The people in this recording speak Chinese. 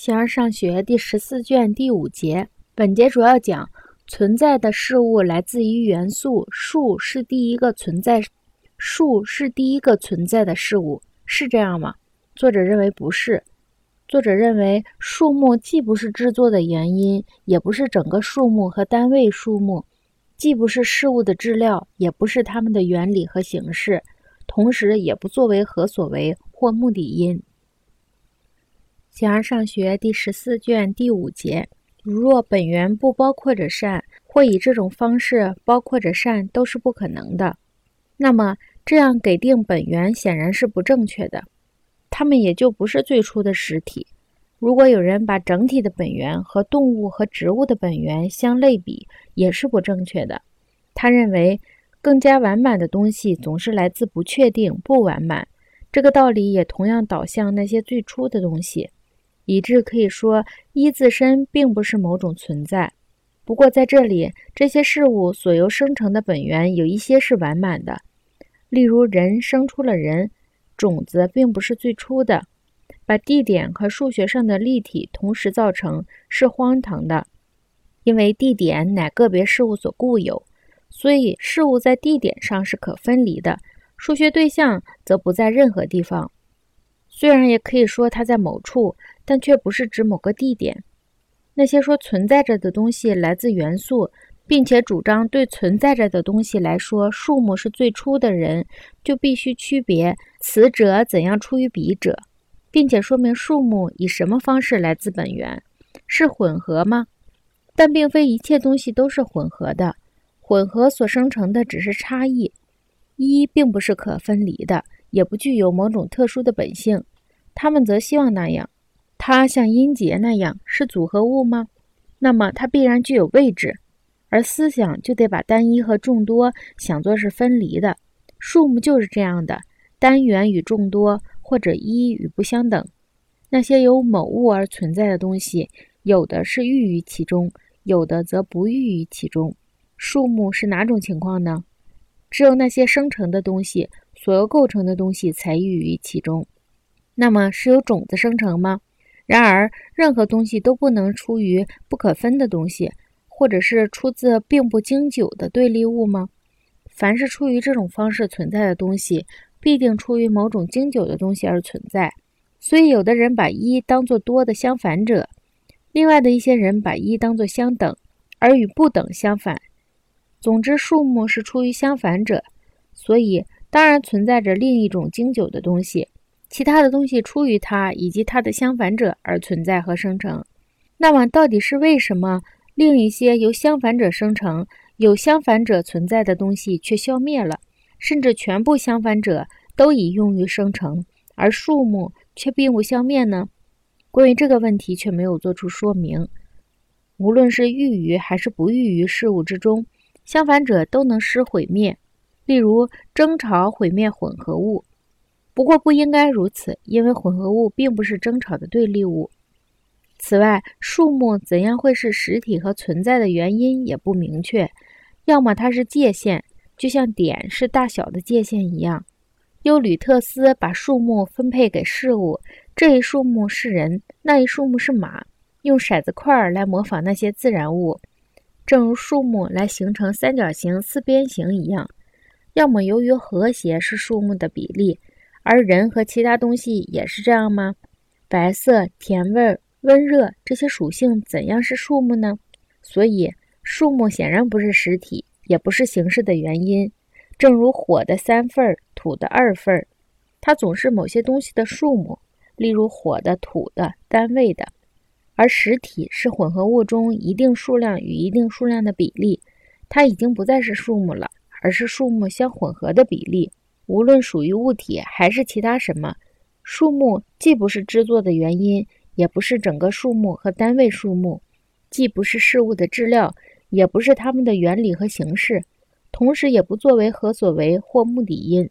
形而上学第十四卷第五节，本节主要讲存在的事物来自于元素，树是第一个存在，树是第一个存在的事物，是这样吗？作者认为不是。作者认为树木既不是制作的原因，也不是整个树木和单位树木，既不是事物的质料，也不是它们的原理和形式，同时也不作为何所为或目的因。形而上学第十四卷第五节：如若本源不包括着善，或以这种方式包括着善，都是不可能的。那么，这样给定本源显然是不正确的。它们也就不是最初的实体。如果有人把整体的本源和动物和植物的本源相类比，也是不正确的。他认为，更加完满的东西总是来自不确定、不完满。这个道理也同样导向那些最初的东西。以致可以说，一自身并不是某种存在。不过在这里，这些事物所由生成的本源有一些是完满的，例如人生出了人，种子并不是最初的。把地点和数学上的立体同时造成是荒唐的，因为地点乃个别事物所固有，所以事物在地点上是可分离的。数学对象则不在任何地方。虽然也可以说它在某处，但却不是指某个地点。那些说存在着的东西来自元素，并且主张对存在着的东西来说数目是最初的人，就必须区别此者怎样出于彼者，并且说明数目以什么方式来自本源，是混合吗？但并非一切东西都是混合的，混合所生成的只是差异，一并不是可分离的。也不具有某种特殊的本性，他们则希望那样。它像音节那样是组合物吗？那么它必然具有位置，而思想就得把单一和众多想作是分离的。数目就是这样的，单元与众多，或者一与不相等。那些由某物而存在的东西，有的是寓于其中，有的则不寓于其中。数目是哪种情况呢？只有那些生成的东西。所有构成的东西才寓于其中，那么是由种子生成吗？然而，任何东西都不能出于不可分的东西，或者是出自并不经久的对立物吗？凡是出于这种方式存在的东西，必定出于某种经久的东西而存在。所以，有的人把一当作多的相反者，另外的一些人把一当作相等，而与不等相反。总之，数目是出于相反者，所以。当然存在着另一种经久的东西，其他的东西出于它以及它的相反者而存在和生成。那么，到底是为什么另一些由相反者生成、有相反者存在的东西却消灭了，甚至全部相反者都已用于生成，而数目却并不消灭呢？关于这个问题却没有做出说明。无论是寓于还是不寓于事物之中，相反者都能使毁灭。例如，争吵毁灭混合物，不过不应该如此，因为混合物并不是争吵的对立物。此外，数目怎样会是实体和存在的原因也不明确。要么它是界限，就像点是大小的界限一样。优吕特斯把数目分配给事物，这一数目是人，那一数目是马，用骰子块来模仿那些自然物，正如数目来形成三角形、四边形一样。要么由于和谐是数目的比例，而人和其他东西也是这样吗？白色、甜味、温热这些属性怎样是数目呢？所以数目显然不是实体，也不是形式的原因。正如火的三份儿、土的二份儿，它总是某些东西的数目，例如火的、土的、单位的。而实体是混合物中一定数量与一定数量的比例，它已经不再是数目了。而是数目相混合的比例，无论属于物体还是其他什么，数目既不是制作的原因，也不是整个数目和单位数目，既不是事物的质料，也不是它们的原理和形式，同时也不作为何所为或目的因。